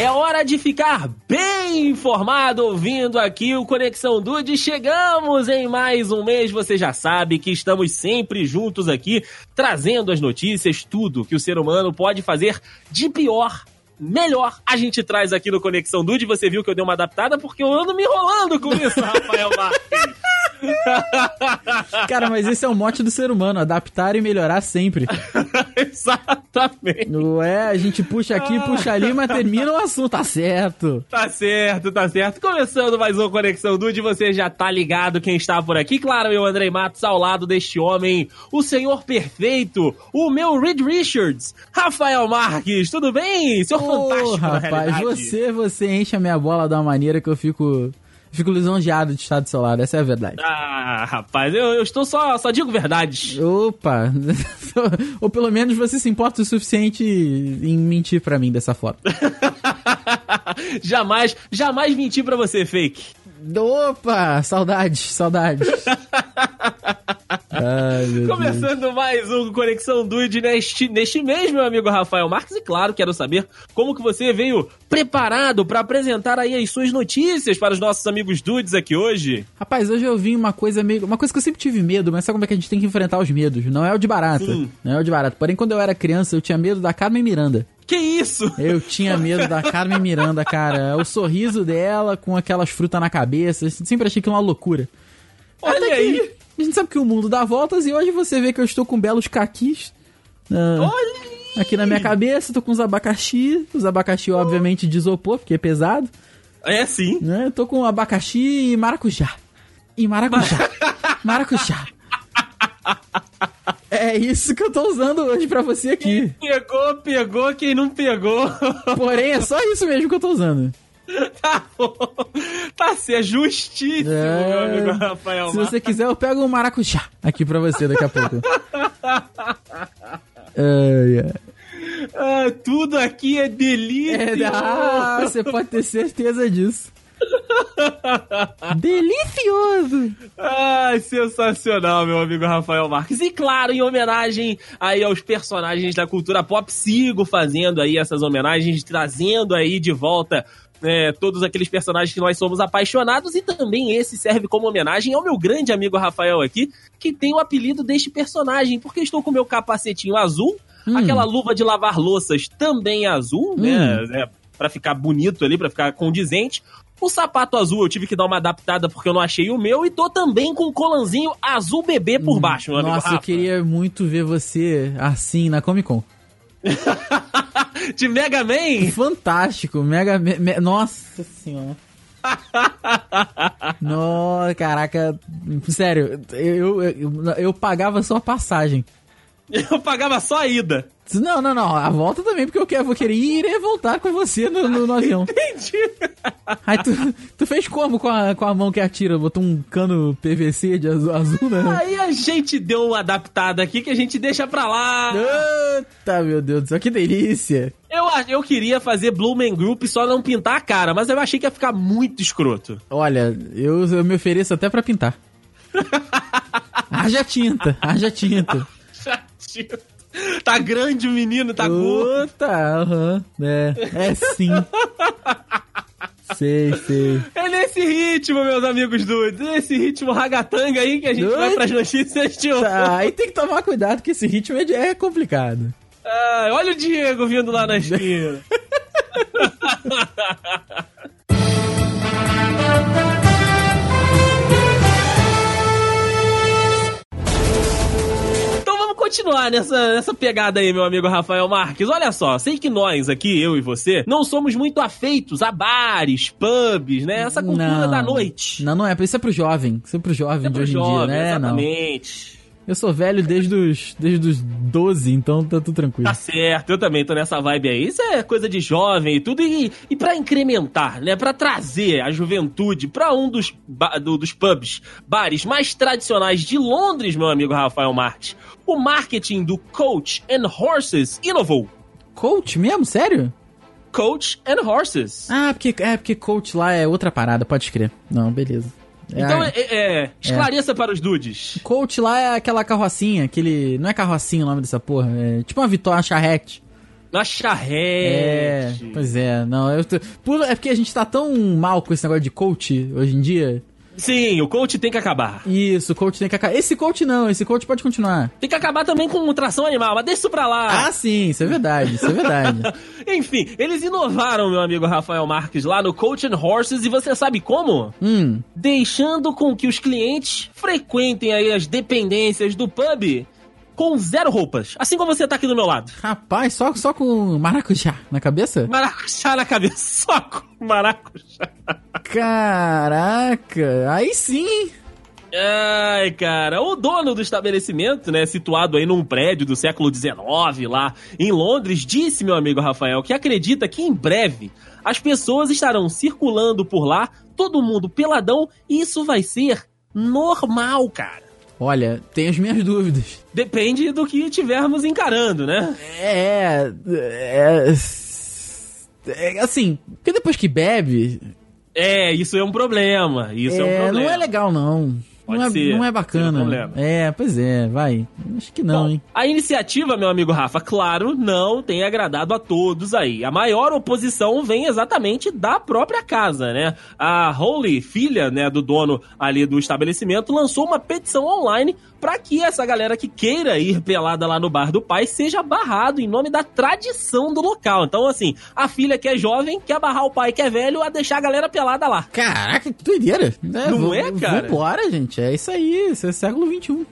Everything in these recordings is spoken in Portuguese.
É hora de ficar bem informado ouvindo aqui o Conexão Dude. Chegamos em mais um mês. Você já sabe que estamos sempre juntos aqui, trazendo as notícias, tudo que o ser humano pode fazer de pior melhor a gente traz aqui no Conexão Dude. Você viu que eu dei uma adaptada porque eu ando me enrolando com isso, Rafael Marques. Cara, mas esse é o mote do ser humano, adaptar e melhorar sempre. Exatamente. Ué, a gente puxa aqui, puxa ali, mas termina o assunto, tá certo. Tá certo, tá certo. Começando mais uma Conexão Dude, você já tá ligado quem está por aqui. Claro, eu, Andrei Matos, ao lado deste homem, o senhor perfeito, o meu Reed Richards, Rafael Marques. Tudo bem? Senhor Ô, fantástico, rapaz, você, você enche a minha bola de uma maneira que eu fico. Fico lisonjeado de estar do seu lado, essa é a verdade. Ah, rapaz, eu, eu estou só, só digo verdades. Opa! Ou pelo menos você se importa o suficiente em mentir pra mim dessa forma. jamais, jamais menti pra você, fake. Opa! Saudades, saudades. Ai, meu Deus. Começando mais um Conexão Dude neste, neste mês, meu amigo Rafael Marques. E claro, quero saber como que você veio preparado pra apresentar aí as suas notícias para os nossos amigos dudes aqui hoje. Rapaz, hoje eu vim uma coisa meio. Uma coisa que eu sempre tive medo, mas sabe como é que a gente tem que enfrentar os medos? Não é o de barata. Sim. Não é o de barata. Porém, quando eu era criança, eu tinha medo da Carmen Miranda. Que isso? Eu tinha medo da Carmen Miranda, cara. O sorriso dela com aquelas frutas na cabeça. eu Sempre achei que uma loucura. Olha Até que aí. A gente sabe que o mundo dá voltas e hoje você vê que eu estou com belos caquis. ah, Olha aqui na minha cabeça, tô com os abacaxi. Os abacaxi, obviamente, de isopor, porque é pesado. É sim. Né? Tô com abacaxi e maracujá. E maracujá. maracujá. É isso que eu tô usando hoje pra você aqui. Pegou, pegou, quem não pegou. Porém, é só isso mesmo que eu tô usando. tá bom. Tá certo, justíssimo, É, meu amigo Rafael Se você quiser, eu pego um maracujá aqui pra você daqui a pouco. Ai, ai. Ah, tudo aqui é delícia. É, ah, você pode ter certeza disso. Delicioso! Ai, sensacional, meu amigo Rafael Marques. E claro, em homenagem aí aos personagens da cultura pop, sigo fazendo aí essas homenagens, trazendo aí de volta é, todos aqueles personagens que nós somos apaixonados e também esse serve como homenagem ao meu grande amigo Rafael aqui, que tem o apelido deste personagem, porque estou com meu capacetinho azul, Hum. aquela luva de lavar louças também azul, né, né, pra ficar bonito ali, pra ficar condizente. O sapato azul eu tive que dar uma adaptada porque eu não achei o meu e tô também com um colanzinho azul bebê por baixo, meu amigo Nossa, eu Rafa. queria muito ver você assim na Comic Con. De Mega Man? Fantástico, mega. me- me- nossa senhora. Nossa, caraca. Sério, eu, eu, eu pagava só a passagem. Eu pagava só a ida. Não, não, não. A volta também, porque eu quero, vou querer ir e voltar com você no, no, no avião. Entendi. Aí tu, tu fez como com a, com a mão que atira? Botou um cano PVC de azul, azul né? Aí a gente deu uma adaptada aqui que a gente deixa pra lá. Eita, meu Deus do céu, que delícia. Eu, eu queria fazer Blue Man Group só não pintar a cara, mas eu achei que ia ficar muito escroto. Olha, eu, eu me ofereço até pra pintar. haja tinta, haja tinta. Tá grande o menino, tá gordo. Puta, aham, é, é sim. sei, sei. É nesse ritmo, meus amigos dudes. Nesse ritmo ragatanga aí que a gente Doido. vai pras notícias de hoje. Tá, aí tem que tomar cuidado que esse ritmo é, é complicado. Ah, olha o Diego vindo lá na esquina. nessa, nessa pegada aí, meu amigo Rafael Marques. Olha só, sei que nós aqui, eu e você, não somos muito afeitos a bares, pubs, né? Essa cultura Não. da noite. Não, não é, isso é pro jovem. Isso é pro jovem É de pro hoje em jovem, dia, né? Não. Eu sou velho desde os, desde os 12, então tá tudo tranquilo. Tá certo, eu também tô nessa vibe aí. Isso é coisa de jovem e tudo. E, e para incrementar, né? Pra trazer a juventude pra um dos, do- dos pubs, bares mais tradicionais de Londres, meu amigo Rafael Marques. O marketing do Coach and Horses inovou. Coach mesmo? Sério? Coach and Horses. Ah, porque, é porque coach lá é outra parada, pode crer. Não, beleza. É, Então, é, é, esclareça para os dudes. Coach lá é aquela carrocinha, aquele. Não é carrocinha o nome dessa porra, é tipo uma Vitória, uma charrete. É, charrete. pois é, não, eu é porque a gente tá tão mal com esse negócio de coach hoje em dia. Sim, o coach tem que acabar. Isso, o coach tem que acabar. Esse coach não, esse coach pode continuar. Tem que acabar também com tração animal, mas deixa isso pra lá. Ah, sim, isso é verdade, isso é verdade. Enfim, eles inovaram, meu amigo Rafael Marques, lá no Coach and Horses, e você sabe como? hum, Deixando com que os clientes frequentem aí as dependências do pub com zero roupas. Assim como você tá aqui do meu lado. rapaz, só, só com maracujá na cabeça? Maracujá na cabeça, só com maracujá. Caraca, aí sim. Ai, cara, o dono do estabelecimento, né, situado aí num prédio do século XIX lá em Londres, disse, meu amigo Rafael, que acredita que em breve as pessoas estarão circulando por lá, todo mundo peladão, e isso vai ser normal, cara. Olha, tenho as minhas dúvidas. Depende do que estivermos encarando, né? É, é, é. Assim, porque depois que bebe, É, isso é um problema. Isso é, um é, problema. não é legal não. Pode não, é, ser, não é ser um bacana. problema. é, pois é, vai. Acho que não, Bom, hein. a iniciativa, meu amigo Rafa, claro, não tem agradado a todos aí. A maior oposição vem exatamente da própria casa, né? A Holly, filha, né, do dono ali do estabelecimento, lançou uma petição online para que essa galera que queira ir pelada lá no bar do pai seja barrado em nome da tradição do local. Então, assim, a filha que é jovem quer barrar o pai que é velho a deixar a galera pelada lá. Caraca, que doideira. Não é, cara? Vambora, gente. É isso aí. Isso é século XXI.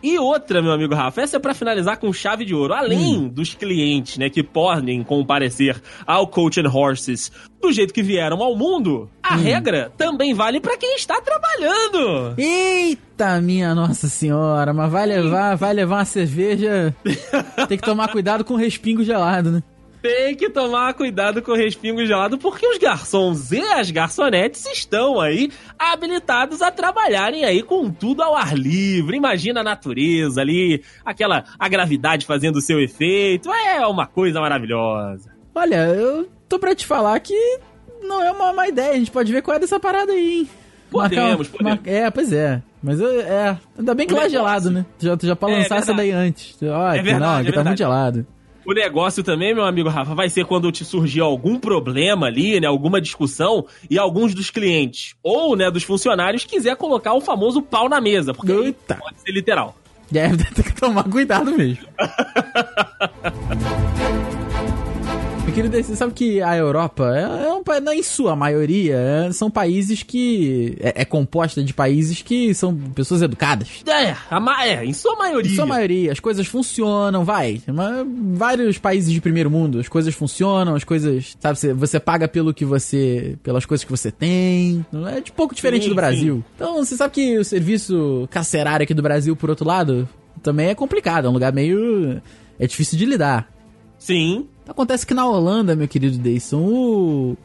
E outra, meu amigo Rafa, essa é pra finalizar com chave de ouro. Além Hum. dos clientes, né, que podem comparecer ao Coach and Horses do jeito que vieram ao mundo, a Hum. regra também vale pra quem está trabalhando. Eita, minha nossa senhora. Mas vai levar, vai levar uma cerveja. Tem que tomar cuidado com o respingo gelado, né? Tem que tomar cuidado com o respingo gelado, porque os garçons e as garçonetes estão aí habilitados a trabalharem aí com tudo ao ar livre. Imagina a natureza ali, aquela a gravidade fazendo o seu efeito. É uma coisa maravilhosa. Olha, eu tô pra te falar que não é uma má ideia. A gente pode ver qual é dessa parada aí, hein? Podemos, podemos. É, pois é. Mas eu- é. Ainda bem que O lá é gelado, né? Já, já pra É lançar essa daí antes. Olha, É verdade, não, é aqui tá verdade. muito gelado. O negócio também, meu amigo Rafa, vai ser quando te surgir algum problema ali, né, alguma discussão, e alguns dos clientes ou, né, dos funcionários quiser colocar o famoso pau na mesa, porque Eita. pode ser literal. É, tem que tomar cuidado mesmo. Querido, você sabe que a Europa é, é um país, em sua maioria, é- são países que. É, é composta de países que são pessoas educadas. É, a é em sua maioria. Em sua maioria, as coisas funcionam, vai. Mas vários países de primeiro mundo, as coisas funcionam, as coisas. Sabe, você, você paga pelo que você. pelas coisas que você tem. Não É de pouco diferente Sim, do Brasil. Então, você sabe que o serviço carcerário aqui do Brasil, por outro lado, também é complicado. É um lugar meio. É difícil de lidar. Sim. Acontece que na Holanda, meu querido Deison, o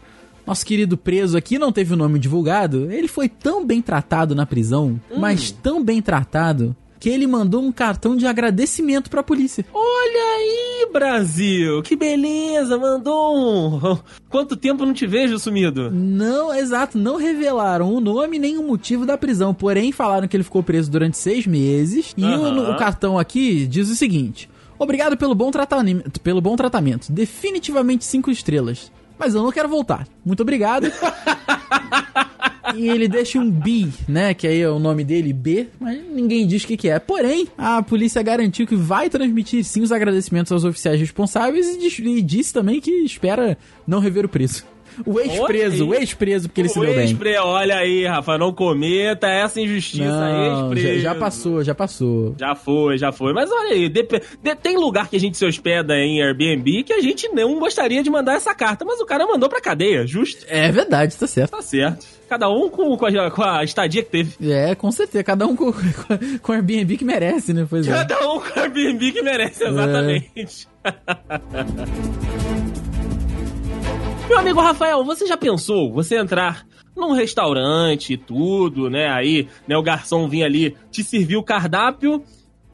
nosso querido preso aqui não teve o nome divulgado. Ele foi tão bem tratado na prisão, mas tão bem tratado, que ele mandou um cartão de agradecimento pra polícia. Olha aí, Brasil, que beleza, mandou um... Quanto tempo não te vejo sumido? Não, exato, não revelaram o nome nem o motivo da prisão, porém falaram que ele ficou preso durante seis meses. E o, Aham. o cartão aqui diz o seguinte: Obrigado pelo bom, tratamento, pelo bom tratamento, definitivamente cinco estrelas. Mas eu não quero voltar. Muito obrigado. e ele deixa um B, né? Que aí é o nome dele, B, mas ninguém diz o que, que é. Porém, a polícia garantiu que vai transmitir sim os agradecimentos aos oficiais responsáveis e, diz- e disse também que espera não rever o preço. O ex-preso, o ex-preso, porque ele se O deu bem. ex-pre- Olha aí, Rafa, não cometa essa injustiça, Não, já, ex-preso. já passou, já passou. Já foi, já foi. Mas olha aí, dep- de- tem lugar que a gente se hospeda em Airbnb que a gente não gostaria de mandar essa carta, mas o cara mandou pra cadeia, justo? É verdade, tá certo. Tá certo. Cada um com, com, a, com a estadia que teve. É, com certeza. Cada um com, com, com o Airbnb que merece, né? Pois é. Cada um com a Airbnb que merece, exatamente. Meu amigo Rafael, você já pensou você entrar num restaurante e tudo, né? Aí, né, o garçom vir ali te servir o cardápio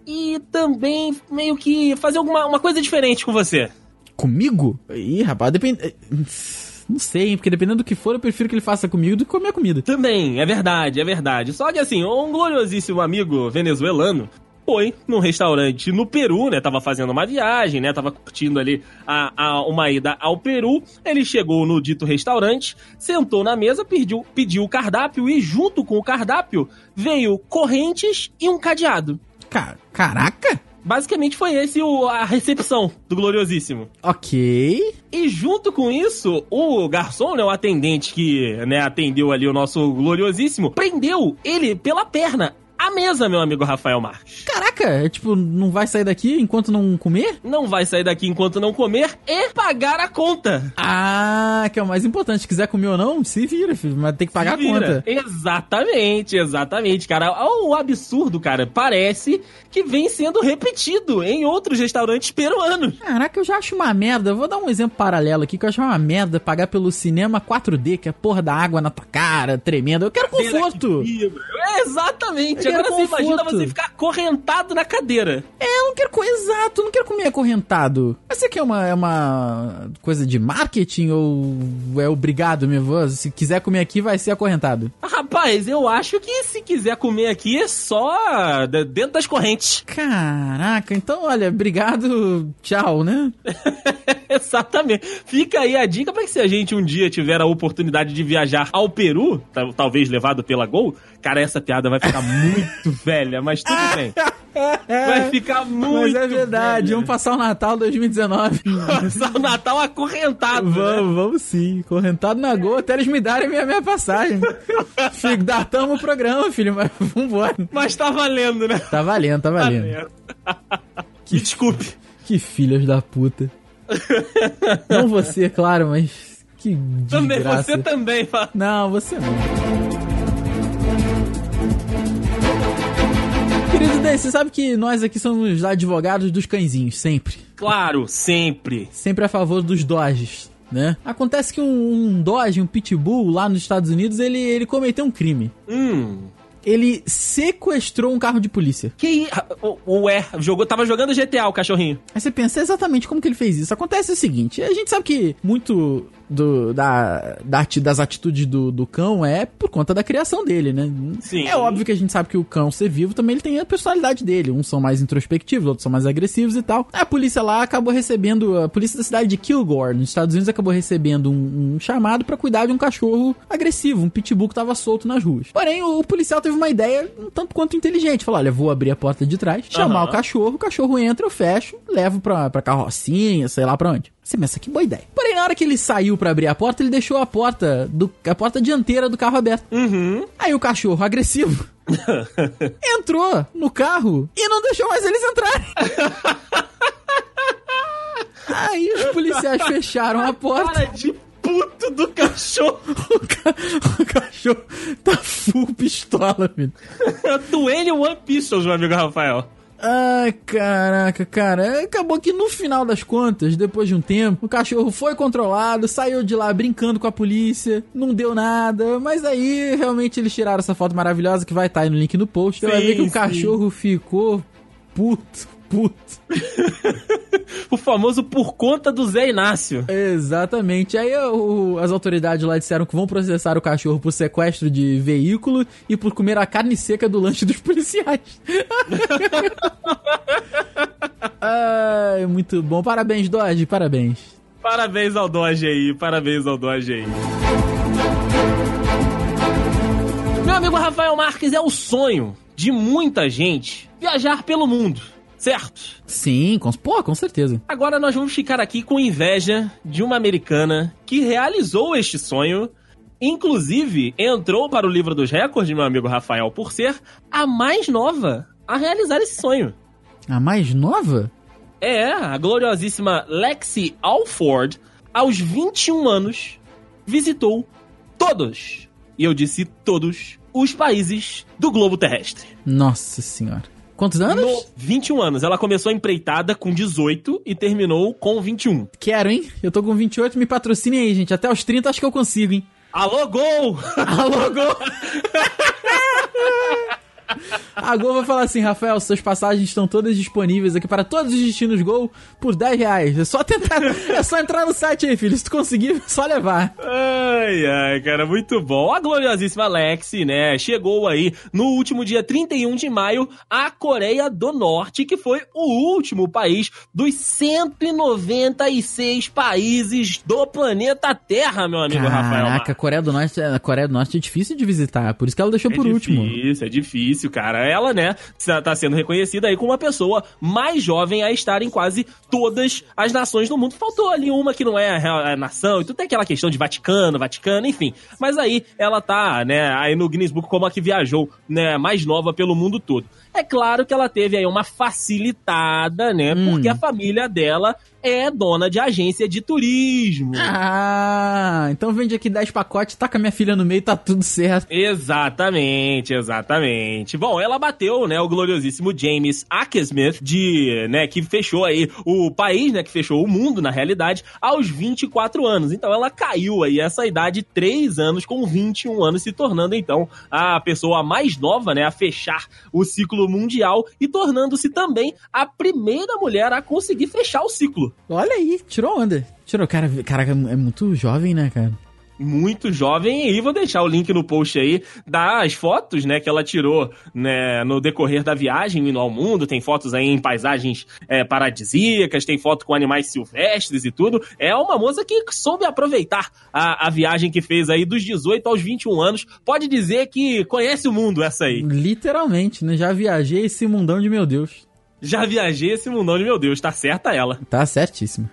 e também meio que fazer alguma uma coisa diferente com você. Comigo? Ih, rapaz, depende. Não sei, hein? Porque dependendo do que for, eu prefiro que ele faça comigo do que comer comida. Também, é verdade, é verdade. Só que assim, um gloriosíssimo amigo venezuelano, foi num restaurante no Peru, né? Tava fazendo uma viagem, né? Tava curtindo ali a, a, uma ida ao Peru. Ele chegou no dito restaurante, sentou na mesa, pediu, pediu o cardápio e junto com o cardápio veio correntes e um cadeado. Ca caraca! Basicamente foi esse o, a recepção do Gloriosíssimo. Ok. E junto com isso, o garçom, né, o atendente que né, atendeu ali o nosso Gloriosíssimo, prendeu ele pela perna a mesa, meu amigo Rafael Marques. Caraca, é tipo, não vai sair daqui enquanto não comer? Não vai sair daqui enquanto não comer e pagar a conta. Ah, que é o mais importante. Se quiser comer ou não, se vira, filho. Mas tem que pagar a conta. Exatamente, exatamente, cara. O absurdo, cara, parece que vem sendo repetido em outros restaurantes peruanos. Caraca, eu já acho uma merda. Vou dar um exemplo paralelo aqui, que eu acho uma merda pagar pelo cinema 4D, que é porra da água na tua cara, tremendo. Eu quero conforto. É, exatamente. Eu Agora você imagina você ficar acorrentado na cadeira. É, eu não quero comer exato, não quero comer acorrentado. Mas isso aqui é uma, é uma coisa de marketing ou é obrigado mesmo? Se quiser comer aqui, vai ser acorrentado. Rapaz, eu acho que se quiser comer aqui é só dentro das correntes. Caraca, então olha, obrigado, tchau, né? Exatamente. Fica aí a dica para que se a gente um dia tiver a oportunidade de viajar ao Peru, talvez levado pela Gol, cara, essa piada vai ficar muito velha, mas tudo bem. Vai ficar muito. Mas é verdade, velha. vamos passar o Natal 2019. passar o Natal acorrentado. Vamos, né? vamos sim. Acorrentado na Gol até eles me darem minha, minha passagem. Fico, datamos o programa, filho, mas vambora. Mas tá valendo, né? Tá valendo, tá valendo. Tá que, Me desculpe. Que filhos da puta. Não você, claro, mas que Também, você também, fala. Não, você não. Querido Dei, você sabe que nós aqui somos advogados dos cãezinhos, sempre. Claro, sempre. Sempre a favor dos doges, né? Acontece que um, um doge, um pitbull lá nos Estados Unidos, ele, ele cometeu um crime. Hum ele sequestrou um carro de polícia. Que ué, jogou, tava jogando GTA o cachorrinho. Aí você pensa exatamente como que ele fez isso. Acontece o seguinte, a gente sabe que muito do, da, da, das atitudes do, do cão é por conta da criação dele, né? Sim. É óbvio que a gente sabe que o cão ser vivo também ele tem a personalidade dele. Uns são mais introspectivos, outros são mais agressivos e tal. A polícia lá acabou recebendo, a polícia da cidade de Kilgore, nos Estados Unidos, acabou recebendo um, um chamado para cuidar de um cachorro agressivo, um pitbull que tava solto nas ruas. Porém, o, o policial teve uma ideia um tanto quanto inteligente. Falou: olha, vou abrir a porta de trás, chamar uhum. o cachorro, o cachorro entra, eu fecho, levo pra, pra carrocinha, sei lá pra onde. Você pensa que boa ideia. Porém, na hora que ele saiu para abrir a porta, ele deixou a porta do a porta dianteira do carro aberta. Uhum. Aí o cachorro agressivo entrou no carro e não deixou mais eles entrarem. Aí os policiais fecharam a porta. Cara de puto do cachorro. o, ca... o, cachorro tá full pistola, filho. Duane One Pistols, meu amigo Rafael. Ai, caraca, cara. Acabou que no final das contas, depois de um tempo, o cachorro foi controlado, saiu de lá brincando com a polícia, não deu nada, mas aí realmente eles tiraram essa foto maravilhosa que vai estar tá aí no link no post. Você vai ver que o cachorro ficou puto puto. o famoso por conta do Zé Inácio. Exatamente. Aí o, as autoridades lá disseram que vão processar o cachorro por sequestro de veículo e por comer a carne seca do lanche dos policiais. Ai, muito bom. Parabéns, Dodge, parabéns. Parabéns ao Dodge aí, parabéns ao Dodge aí. Meu amigo Rafael Marques, é o sonho de muita gente viajar pelo mundo certo? Sim, com, pô, com certeza. Agora nós vamos ficar aqui com inveja de uma americana que realizou este sonho. Inclusive, entrou para o livro dos recordes, meu amigo Rafael, por ser a mais nova a realizar esse sonho. A mais nova? É, a gloriosíssima Lexi Alford, aos 21 anos, visitou todos, e eu disse todos, os países do globo terrestre. Nossa senhora. Quantos anos? No 21 anos. Ela começou a empreitada com 18 e terminou com 21. Quero, hein? Eu tô com 28, me patrocinem aí, gente. Até os 30 acho que eu consigo, hein? Alô, gol! Alô, gol! A Gol vai falar assim, Rafael, suas passagens estão todas disponíveis aqui para todos os destinos Gol por 10 reais. É só tentar, é só entrar no site aí, filho. Se tu conseguir, é só levar. Ai, ai, cara, muito bom. A gloriosíssima Lexi, né, chegou aí no último dia 31 de maio à Coreia do Norte, que foi o último país dos 196 países do planeta Terra, meu amigo Caraca, Rafael. Caraca, a Coreia do Norte, a Coreia do Norte é difícil de visitar, por isso que ela deixou é por difícil, último. É difícil, é difícil, cara. Ela, né, tá sendo reconhecida aí como uma pessoa mais jovem a estar em quase todas as nações do mundo. Faltou ali uma que não é a, nação, e tudo tem aquela questão de Vaticano, Vaticano, enfim. Mas aí ela tá, né, aí no Guinness Book como a que viajou, né, mais nova pelo mundo todo. É claro que ela teve aí uma facilitada, né, hum. porque a família dela é dona de agência de turismo. Ah, então vende aqui 10 pacotes, taca minha filha no meio, tá tudo certo. Exatamente, exatamente. Bom, ela bateu, né, o gloriosíssimo James Ackesmith, de, né, que fechou aí o país, né, que fechou o mundo, na realidade, aos 24 anos. Então ela caiu aí essa idade, 3 anos, com 21 anos, se tornando, então, a pessoa mais nova, né, a fechar o ciclo mundial e tornando-se também a primeira mulher a conseguir fechar o ciclo. Olha aí, tirou onda. Tirou, cara, caraca, é muito jovem, né, cara? Muito jovem e vou deixar o link no post aí das fotos, né, que ela tirou, né, no decorrer da viagem indo ao mundo, tem fotos aí em paisagens é, paradisíacas, tem foto com animais silvestres e tudo, é uma moça que soube aproveitar a, a viagem que fez aí dos 18 aos 21 anos, pode dizer que conhece o mundo essa aí. Literalmente, né, já viajei esse mundão de meu Deus. Já viajei esse mundão de meu Deus, tá certa ela. Tá certíssimo.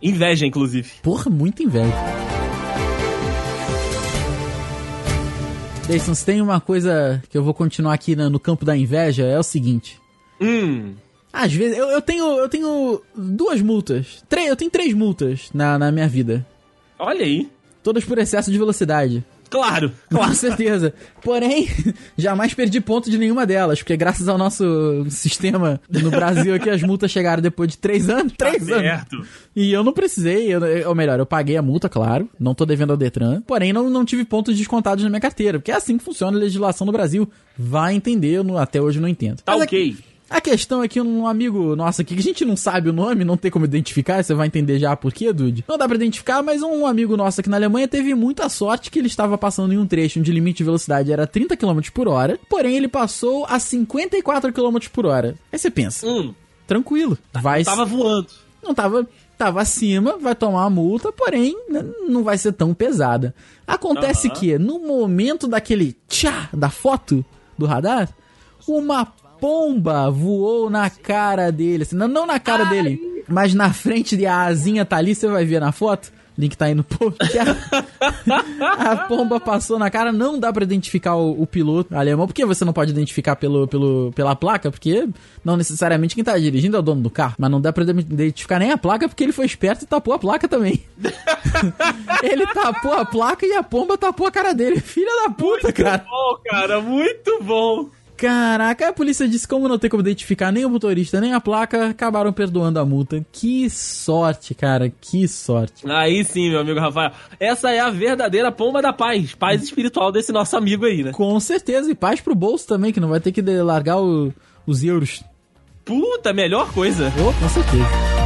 Inveja, inclusive. Porra, muita inveja. Jason, se tem uma coisa que eu vou continuar aqui no, no campo da inveja, é o seguinte. Hum. Às vezes, eu, eu, tenho, eu tenho duas multas. Três, eu tenho três multas na, na minha vida. Olha aí. Todas por excesso de velocidade. Claro, claro. Com certeza. Porém, jamais perdi ponto de nenhuma delas, porque graças ao nosso sistema no Brasil aqui, as multas chegaram depois de três anos. Três tá anos. Certo. E eu não precisei, eu, ou melhor, eu paguei a multa, claro, não tô devendo ao Detran, porém não, não tive pontos descontados na minha carteira, porque é assim que funciona a legislação no Brasil. Vai entender, eu não, até hoje eu não entendo. Tá Mas ok. Aqui, a questão é que um amigo nosso aqui, que a gente não sabe o nome, não tem como identificar, você vai entender já por quê, Dude. Não dá pra identificar, mas um amigo nosso aqui na Alemanha teve muita sorte que ele estava passando em um trecho onde o limite de velocidade era 30 km por hora, porém ele passou a 54 km por hora. Aí você pensa, hum. tranquilo, vai... Tava voando. Não tava tava acima, vai tomar uma multa, porém né, não vai ser tão pesada. Acontece que no momento daquele tchá da foto do radar, uma pomba voou na cara dele, assim, não, não na cara dele, mas na frente de a asinha tá ali, você vai ver na foto. Link tá aí no post. A, a pomba passou na cara, não dá pra identificar o, o piloto alemão. Por que você não pode identificar pelo, pelo, pela placa? Porque não necessariamente quem tá dirigindo é o dono do carro. Mas não dá pra identificar nem a placa porque ele foi esperto e tapou a placa também. ele tapou a placa e a pomba tapou a cara dele. Filha da puta, muito cara. bom, cara, muito bom. Caraca, a polícia disse como não tem como identificar nem o motorista, nem a placa, acabaram perdoando a multa. Que sorte, cara, que sorte. Aí sim, meu amigo Rafael. Essa é a verdadeira pomba da paz, paz espiritual desse nosso amigo aí, né? Com certeza, e paz pro bolso também, que não vai ter que largar o- os euros. Puta, melhor coisa. Oh, com certeza.